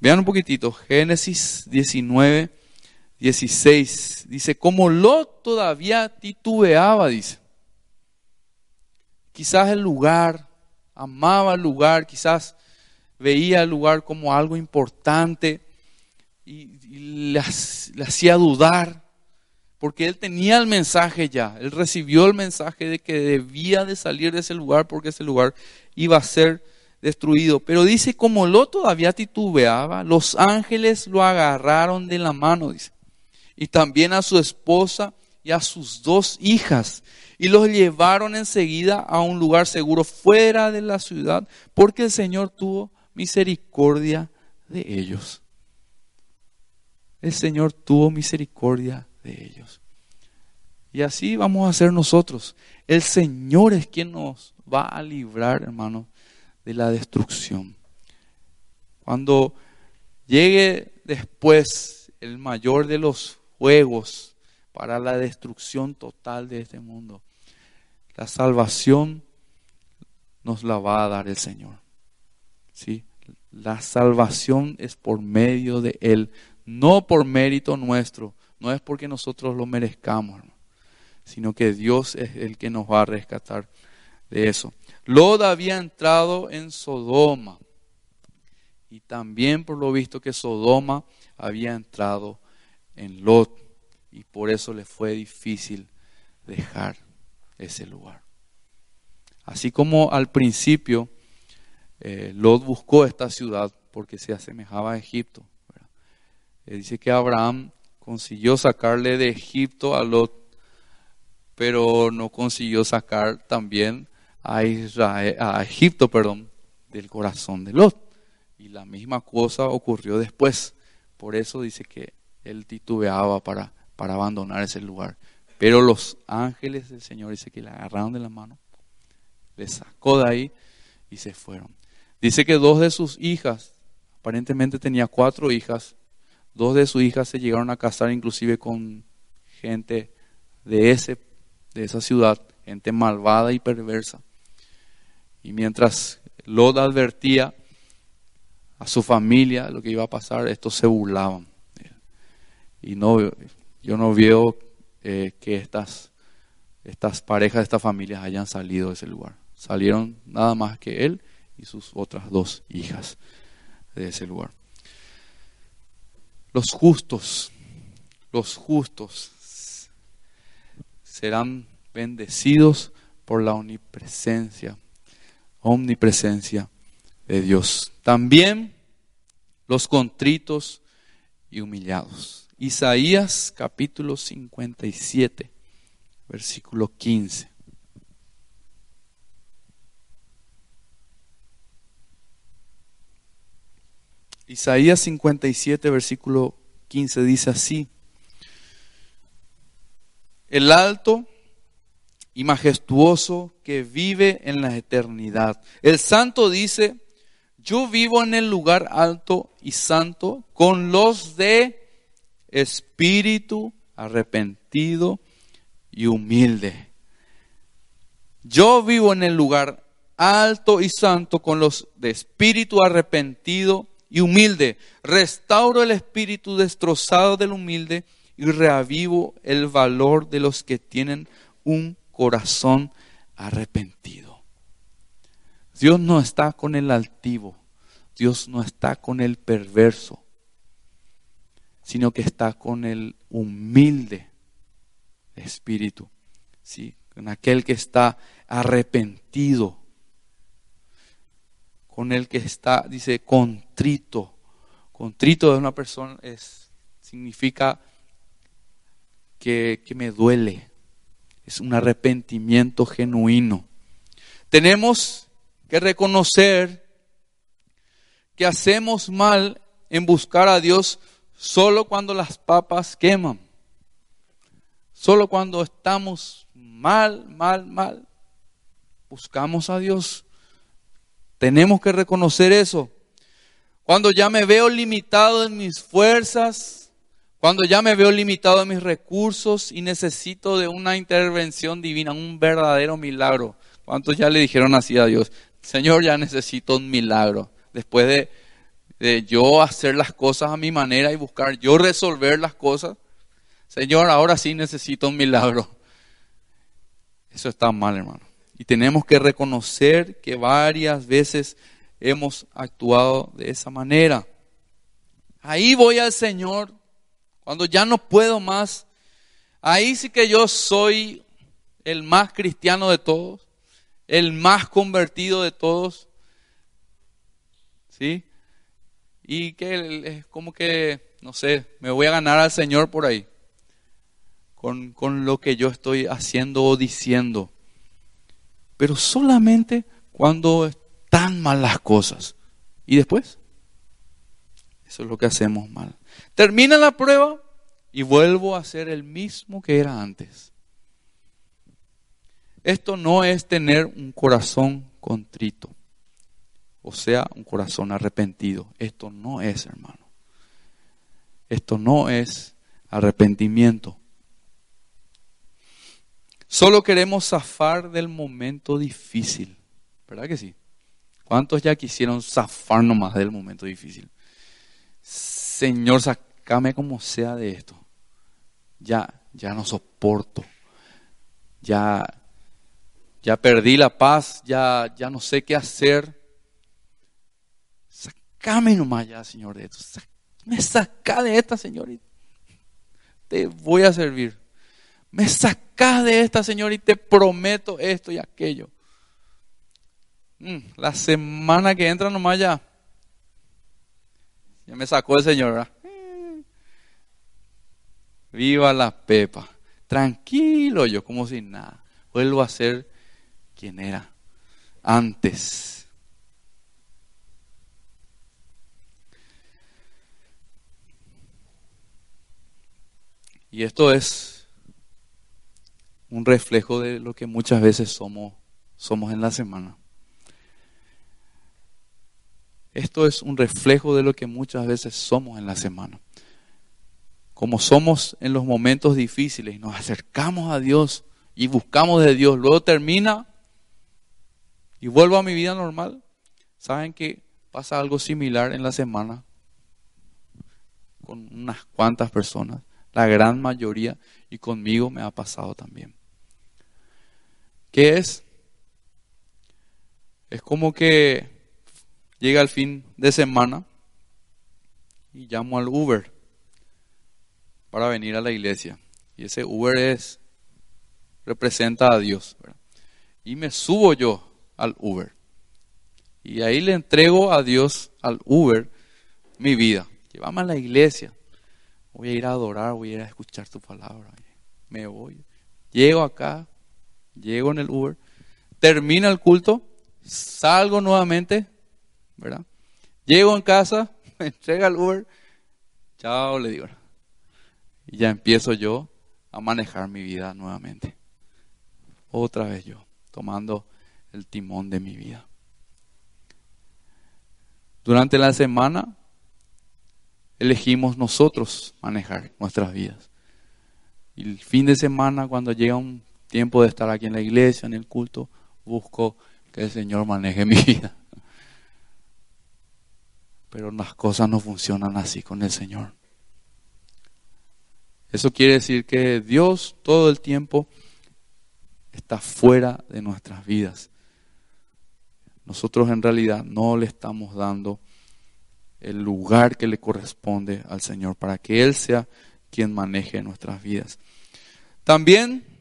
Vean un poquitito, Génesis 19, 16, dice, como Lot todavía titubeaba, dice. Quizás el lugar, amaba el lugar, quizás veía el lugar como algo importante y, le, hacía dudar, porque él tenía el mensaje ya, él recibió el mensaje de que debía de salir de ese lugar porque ese lugar iba a ser destruido. Pero dice, como lo todavía titubeaba, los ángeles lo agarraron de la mano, dice, y también a su esposa y a sus dos hijas, y los llevaron enseguida a un lugar seguro fuera de la ciudad, porque el Señor tuvo misericordia de ellos. El Señor tuvo misericordia de ellos. Y así vamos a ser nosotros. El Señor es quien nos va a librar, hermanos, de la destrucción. Cuando llegue después el mayor de los juegos para la destrucción total de este mundo, la salvación nos la va a dar el Señor. ¿Sí? La salvación es por medio de Él, no por mérito nuestro, no es porque nosotros lo merezcamos, sino que Dios es el que nos va a rescatar de eso. Lot había entrado en Sodoma y también por lo visto que Sodoma había entrado en Lot y por eso le fue difícil dejar ese lugar. Así como al principio eh, Lot buscó esta ciudad porque se asemejaba a Egipto. Eh, dice que Abraham consiguió sacarle de Egipto a Lot, pero no consiguió sacar también a, Israel, a Egipto perdón, del corazón de Lot. Y la misma cosa ocurrió después. Por eso dice que él titubeaba para, para abandonar ese lugar. Pero los ángeles del Señor dice que le agarraron de la mano, le sacó de ahí y se fueron. Dice que dos de sus hijas, aparentemente tenía cuatro hijas, dos de sus hijas se llegaron a casar inclusive con gente de, ese, de esa ciudad, gente malvada y perversa. Y mientras Lot advertía a su familia lo que iba a pasar, estos se burlaban. Y no, yo no veo eh, que estas, estas parejas, estas familias hayan salido de ese lugar. Salieron nada más que él y sus otras dos hijas de ese lugar. Los justos, los justos serán bendecidos por la omnipresencia, omnipresencia de Dios. También los contritos y humillados. Isaías capítulo 57, versículo 15. Isaías 57, versículo 15 dice así, el alto y majestuoso que vive en la eternidad. El santo dice, yo vivo en el lugar alto y santo con los de espíritu arrepentido y humilde. Yo vivo en el lugar alto y santo con los de espíritu arrepentido y humilde. Restauro el espíritu destrozado del humilde y reavivo el valor de los que tienen un corazón arrepentido. Dios no está con el altivo, Dios no está con el perverso sino que está con el humilde espíritu, ¿sí? con aquel que está arrepentido, con el que está, dice, contrito. Contrito de una persona es, significa que, que me duele, es un arrepentimiento genuino. Tenemos que reconocer que hacemos mal en buscar a Dios solo cuando las papas queman. Solo cuando estamos mal, mal, mal, buscamos a Dios. Tenemos que reconocer eso. Cuando ya me veo limitado en mis fuerzas, cuando ya me veo limitado en mis recursos y necesito de una intervención divina, un verdadero milagro. ¿Cuántos ya le dijeron así a Dios? Señor, ya necesito un milagro. Después de, de yo hacer las cosas a mi manera y buscar yo resolver las cosas, Señor, ahora sí necesito un milagro. Eso está mal, hermano. Y tenemos que reconocer que varias veces hemos actuado de esa manera. Ahí voy al Señor, cuando ya no puedo más. Ahí sí que yo soy el más cristiano de todos, el más convertido de todos. ¿Sí? Y que es como que, no sé, me voy a ganar al Señor por ahí con, lo que yo estoy haciendo o diciendo. Pero solamente cuando están mal las cosas. ¿Y después? Eso es lo que hacemos mal. Termina la prueba y vuelvo a ser el mismo que era antes. Esto no es tener un corazón contrito, o sea, un corazón arrepentido. Esto no es, hermano. Esto no es arrepentimiento. Solo queremos zafar del momento difícil. ¿Verdad que sí? ¿Cuántos ya quisieron zafar nomás del momento difícil? Señor, sacame como sea de esto. Ya, ya no soporto. Ya, ya perdí la paz. Ya, ya no sé qué hacer. Sacame nomás ya, Señor, de esto. Me saca de esta, Señor. te voy a servir me sacas de esta, Señor, y te prometo esto y aquello. Mm, la semana que entra nomás ya, ya me sacó el Señor, ¿verdad? Viva la pepa. Tranquilo yo, como si nada. Vuelvo a ser quien era antes. Y esto es un reflejo de lo que muchas veces somos, somos en la semana. Esto es un reflejo de lo que muchas veces somos en la semana. Como somos en los momentos difíciles nos acercamos a Dios y buscamos de Dios, luego termina y vuelvo a mi vida normal. ¿Saben que pasa algo similar en la semana con unas cuantas personas? La gran mayoría y conmigo me ha pasado también. ¿Qué es? Es como que llega el fin de semana y llamo al Uber para venir a la iglesia. Y ese Uber es, representa a Dios. Y me subo yo al Uber. Y ahí le entrego a Dios, al Uber, mi vida. Llévame a la iglesia. Voy a ir a adorar, voy a ir a escuchar tu palabra. Me voy. Llego acá, llego en el Uber, termina el culto, salgo nuevamente, ¿verdad? Llego en casa, me entrega el Uber, chao, le digo. Y ya empiezo yo a manejar mi vida nuevamente. Otra vez yo, tomando el timón de mi vida. Durante la semana elegimos nosotros manejar nuestras vidas. Y el fin de semana, cuando llega un tiempo de estar aquí en la iglesia, en el culto, busco que el Señor maneje mi vida. Pero las cosas no funcionan así con el Señor. Eso quiere decir que Dios todo el tiempo está fuera de nuestras vidas. Nosotros en realidad no le estamos dando el lugar que le corresponde al Señor para que Él sea quien maneje nuestras vidas. También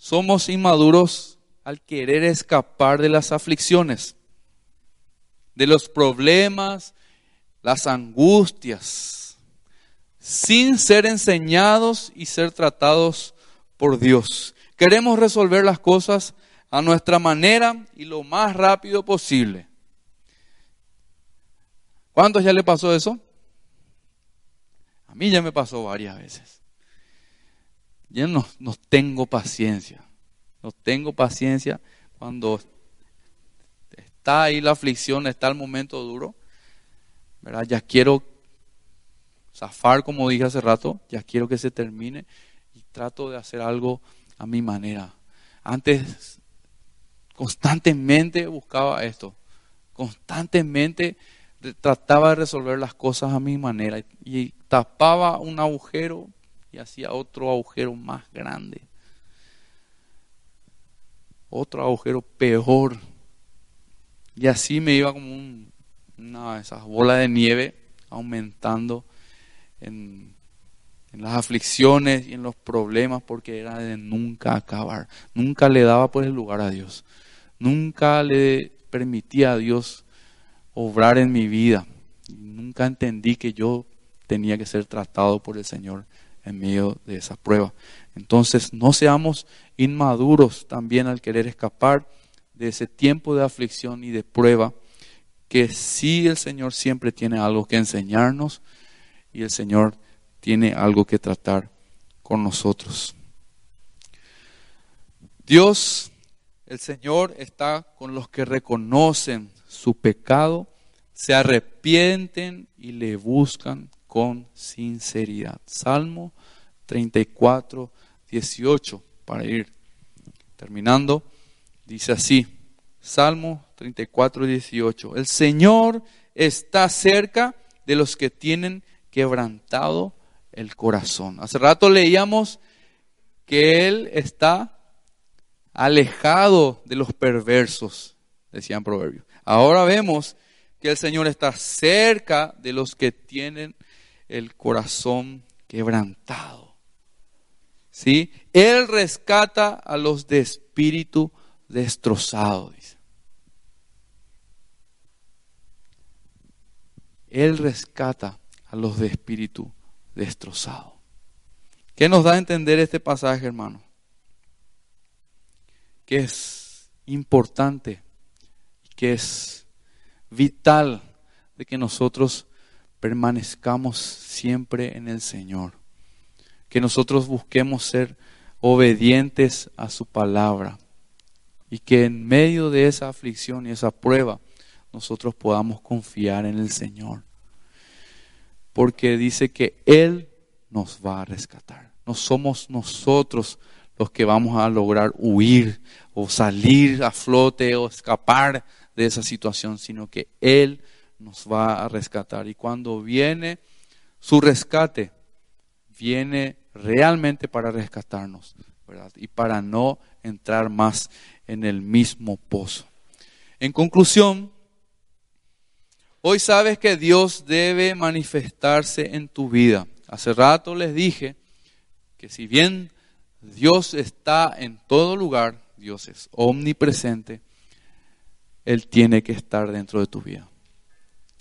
somos inmaduros al querer escapar de las aflicciones, de los problemas, las angustias, sin ser enseñados y ser tratados por Dios. Queremos resolver las cosas a nuestra manera y lo más rápido posible. ¿Cuántos ya le pasó eso? A mí ya me pasó varias veces. Ya no, no tengo paciencia. No tengo paciencia cuando está ahí la aflicción, está el momento duro. ¿verdad? Ya quiero zafar, como dije hace rato, ya quiero que se termine y trato de hacer algo a mi manera. Antes constantemente buscaba esto, constantemente trataba de resolver las cosas a mi manera y tapaba un agujero y hacía otro agujero más grande. Otro agujero peor. Y así me iba como una de esas bolas de nieve aumentando en, en las aflicciones y en los problemas porque era de nunca acabar. Nunca le daba por el lugar a Dios. Nunca le permitía a Dios obrar en mi vida. Nunca entendí que yo tenía que ser tratado por el Señor en medio de esa prueba. Entonces, no seamos inmaduros también al querer escapar de ese tiempo de aflicción y de prueba, que sí el Señor siempre tiene algo que enseñarnos y el Señor tiene algo que tratar con nosotros. Dios, el Señor está con los que reconocen su pecado, se arrepienten y le buscan con sinceridad. Salmo 34, 18, para ir terminando, dice así, Salmo 34, 18, el Señor está cerca de los que tienen quebrantado el corazón. Hace rato leíamos que Él está alejado de los perversos, decían proverbios. Ahora vemos que el Señor está cerca de los que tienen el corazón quebrantado. ¿Sí? Él rescata a los de espíritu destrozado. Él rescata a los de espíritu destrozado. ¿Qué nos da a entender este pasaje, hermano? Que es importante, que es vital de que nosotros permanezcamos siempre en el Señor. Que nosotros busquemos ser obedientes a su palabra. Y que en medio de esa aflicción y esa prueba nosotros podamos confiar en el Señor. Porque dice que Él nos va a rescatar. No somos nosotros los que vamos a lograr huir o salir a flote o escapar de esa situación, sino que Él nos va a rescatar. Y cuando viene su rescate, viene realmente para rescatarnos. Y para no entrar más en el mismo pozo. En conclusión, hoy sabes que Dios debe manifestarse en tu vida. Hace rato les dije que si bien Dios está en todo lugar, Dios es omnipresente, Él tiene que estar dentro de tu vida.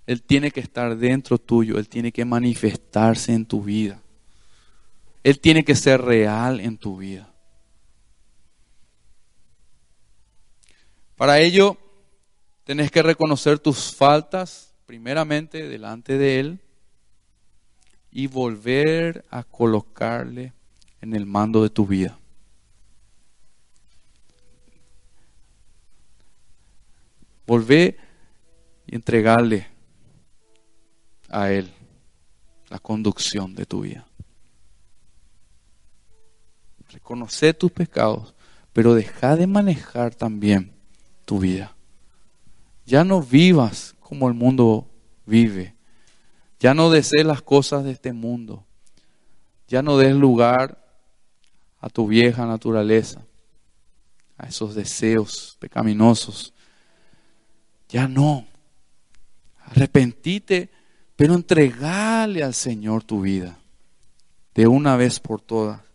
Él tiene que estar dentro tuyo, Él tiene que manifestarse en tu vida. Él tiene que ser real en tu vida. Para ello, tenés que reconocer tus faltas primeramente delante de Él y volver a colocarle en el mando de tu vida. Volver y entregarle a Él la conducción de tu vida. Reconoce tus pecados, pero deja de manejar también tu vida. Ya no vivas como el mundo vive. Ya no desees las cosas de este mundo. Ya no des lugar a tu vieja naturaleza, a esos deseos pecaminosos. Ya no. Arrepentite pero entregale al Señor tu vida de una vez por todas.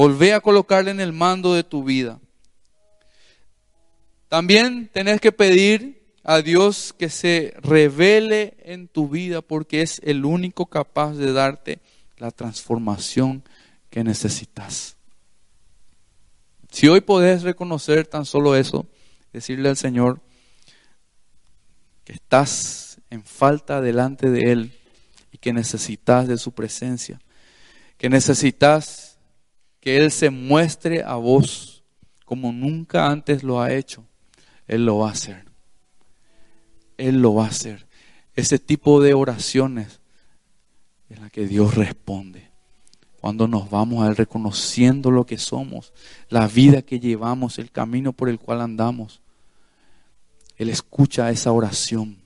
Volvé a colocarle en el mando de tu vida. También tenés que pedir a Dios que se revele en tu vida porque es el único capaz de darte la transformación que necesitas. Si hoy podés reconocer tan solo eso, decirle al Señor que estás en falta delante de Él y que necesitas de su presencia, que necesitas que Él se muestre a vos como nunca antes lo ha hecho, Él lo va a hacer. Él lo va a hacer. Ese tipo de oraciones es la que Dios responde. Cuando nos vamos a Él reconociendo lo que somos, la vida que llevamos, el camino por el cual andamos. Él escucha esa oración.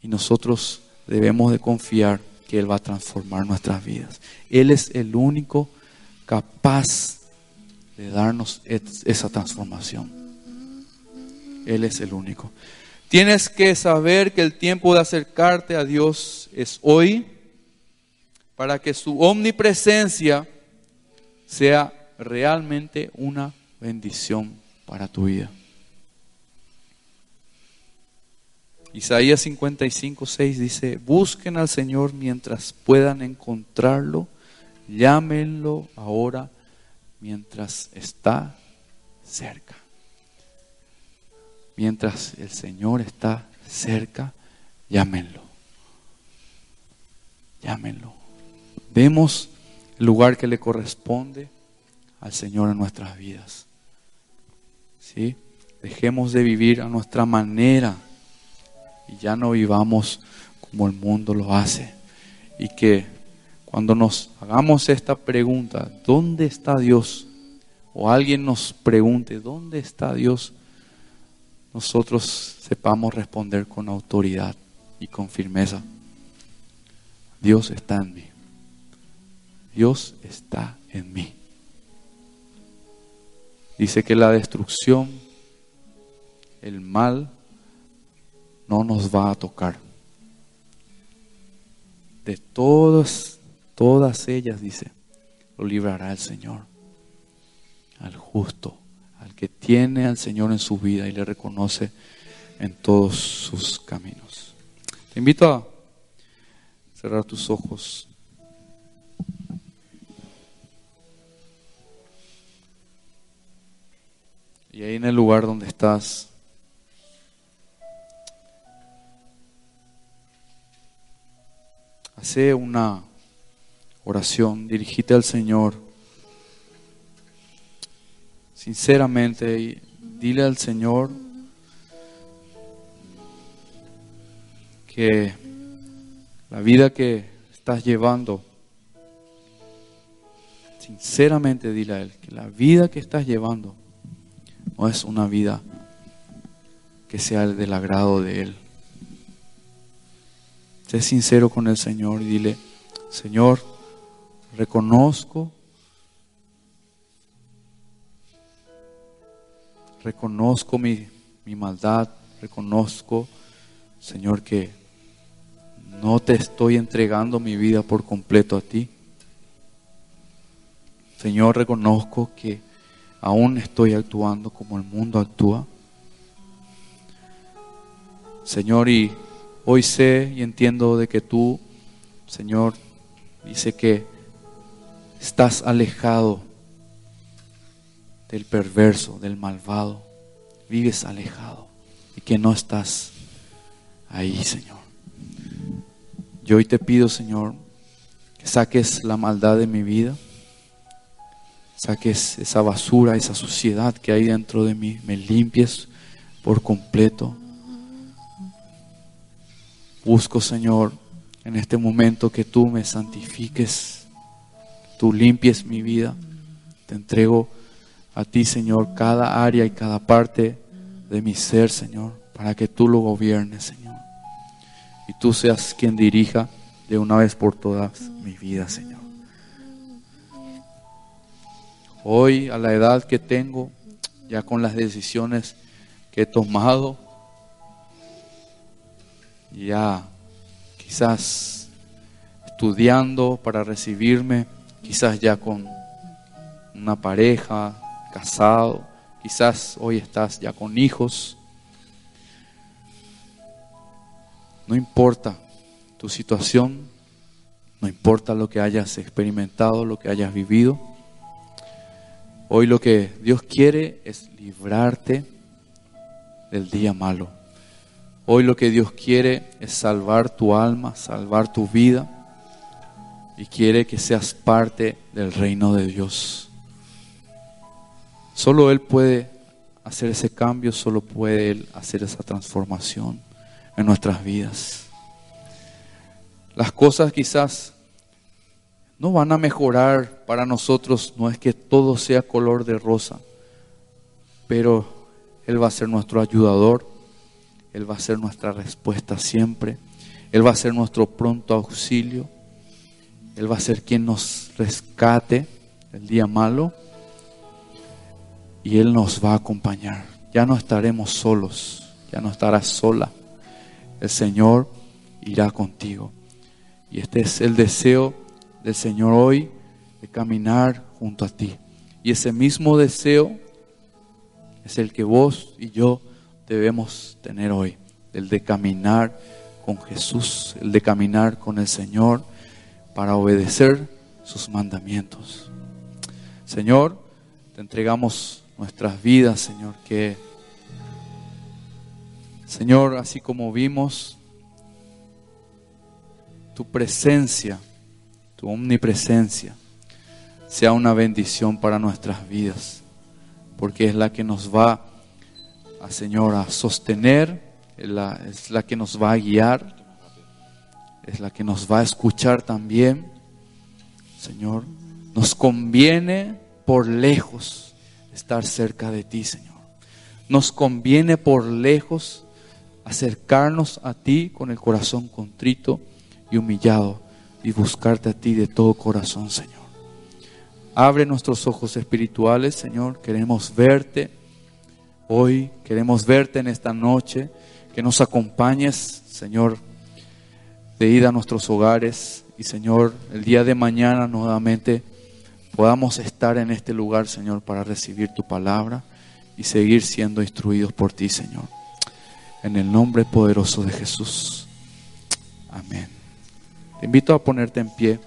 Y nosotros debemos de confiar que Él va a transformar nuestras vidas. Él es el único capaz de darnos esa transformación. Él es el único. Tienes que saber que el tiempo de acercarte a Dios es hoy para que su omnipresencia sea realmente una bendición para tu vida. Isaías 55, 6 dice, busquen al Señor mientras puedan encontrarlo, llámenlo ahora mientras está cerca. Mientras el Señor está cerca, llámenlo. Llámenlo. Demos el lugar que le corresponde al Señor en nuestras vidas. ¿Sí? Dejemos de vivir a nuestra manera ya no vivamos como el mundo lo hace. Y que cuando nos hagamos esta pregunta, ¿dónde está Dios? O alguien nos pregunte, ¿dónde está Dios? Nosotros sepamos responder con autoridad y con firmeza. Dios está en mí. Dios está en mí. Dice que la destrucción, el mal, no nos va a tocar. De todas, todas ellas, dice, lo librará el Señor. Al justo, al que tiene al Señor en su vida y le reconoce en todos sus caminos. Te invito a cerrar tus ojos. Y ahí en el lugar donde estás, Hace una oración, dirigite al Señor sinceramente dile al Señor que la vida que estás llevando, sinceramente dile a Él que la vida que estás llevando no es una vida que sea del agrado de Él. Sincero con el Señor y dile, Señor, reconozco, reconozco mi, mi maldad, reconozco, Señor, que no te estoy entregando mi vida por completo a ti. Señor, reconozco que aún estoy actuando como el mundo actúa. Señor, y Hoy sé y entiendo de que tú, Señor, dice que estás alejado del perverso, del malvado. Vives alejado y que no estás ahí, Señor. Yo hoy te pido, Señor, que saques la maldad de mi vida, saques esa basura, esa suciedad que hay dentro de mí, me limpies por completo Busco, Señor, en este momento que tú me santifiques, tú limpies mi vida. Te entrego a ti, Señor, cada área y cada parte de mi ser, Señor, para que tú lo gobiernes, Señor. Y tú seas quien dirija de una vez por todas mi vida, Señor. Hoy, a la edad que tengo, ya con las decisiones que he tomado, ya quizás estudiando para recibirme, quizás ya con una pareja, casado, quizás hoy estás ya con hijos. No importa tu situación, no importa lo que hayas experimentado, lo que hayas vivido. Hoy lo que Dios quiere es librarte del día malo. Hoy lo que Dios quiere es salvar tu alma, salvar tu vida y quiere que seas parte del reino de Dios. Solo Él puede hacer ese cambio, solo puede Él hacer esa transformación en nuestras vidas. Las cosas quizás no van a mejorar para nosotros, no es que todo sea color de rosa, pero Él va a ser nuestro ayudador él va a ser nuestra respuesta siempre. Él va a ser nuestro pronto auxilio. Él va a ser quien nos rescate el día malo. Y Él nos va a acompañar. Ya no estaremos solos. Ya no estarás sola. El Señor irá contigo. Y este es el deseo del Señor hoy de caminar junto a ti. Y ese mismo deseo es el que vos y yo debemos tener hoy, el de caminar con Jesús, el de caminar con el Señor para obedecer sus mandamientos. Señor, te entregamos nuestras vidas, Señor, que, Señor, así como vimos tu presencia, tu omnipresencia, sea una bendición para nuestras vidas, porque es la que nos va Señor, a sostener, la, es la que nos va a guiar, es la que nos va a escuchar también. Señor, nos conviene por lejos estar cerca de ti, Señor. Nos conviene por lejos acercarnos a ti con el corazón contrito y humillado y buscarte a ti de todo corazón, Señor. Abre nuestros ojos espirituales, Señor. Queremos verte Hoy queremos verte en esta noche, que nos acompañes, Señor, de ida a nuestros hogares y, Señor, el día de mañana nuevamente podamos estar en este lugar, Señor, para recibir tu palabra y seguir siendo instruidos por ti, Señor. En el nombre poderoso de Jesús. Amén. Te invito a ponerte en pie.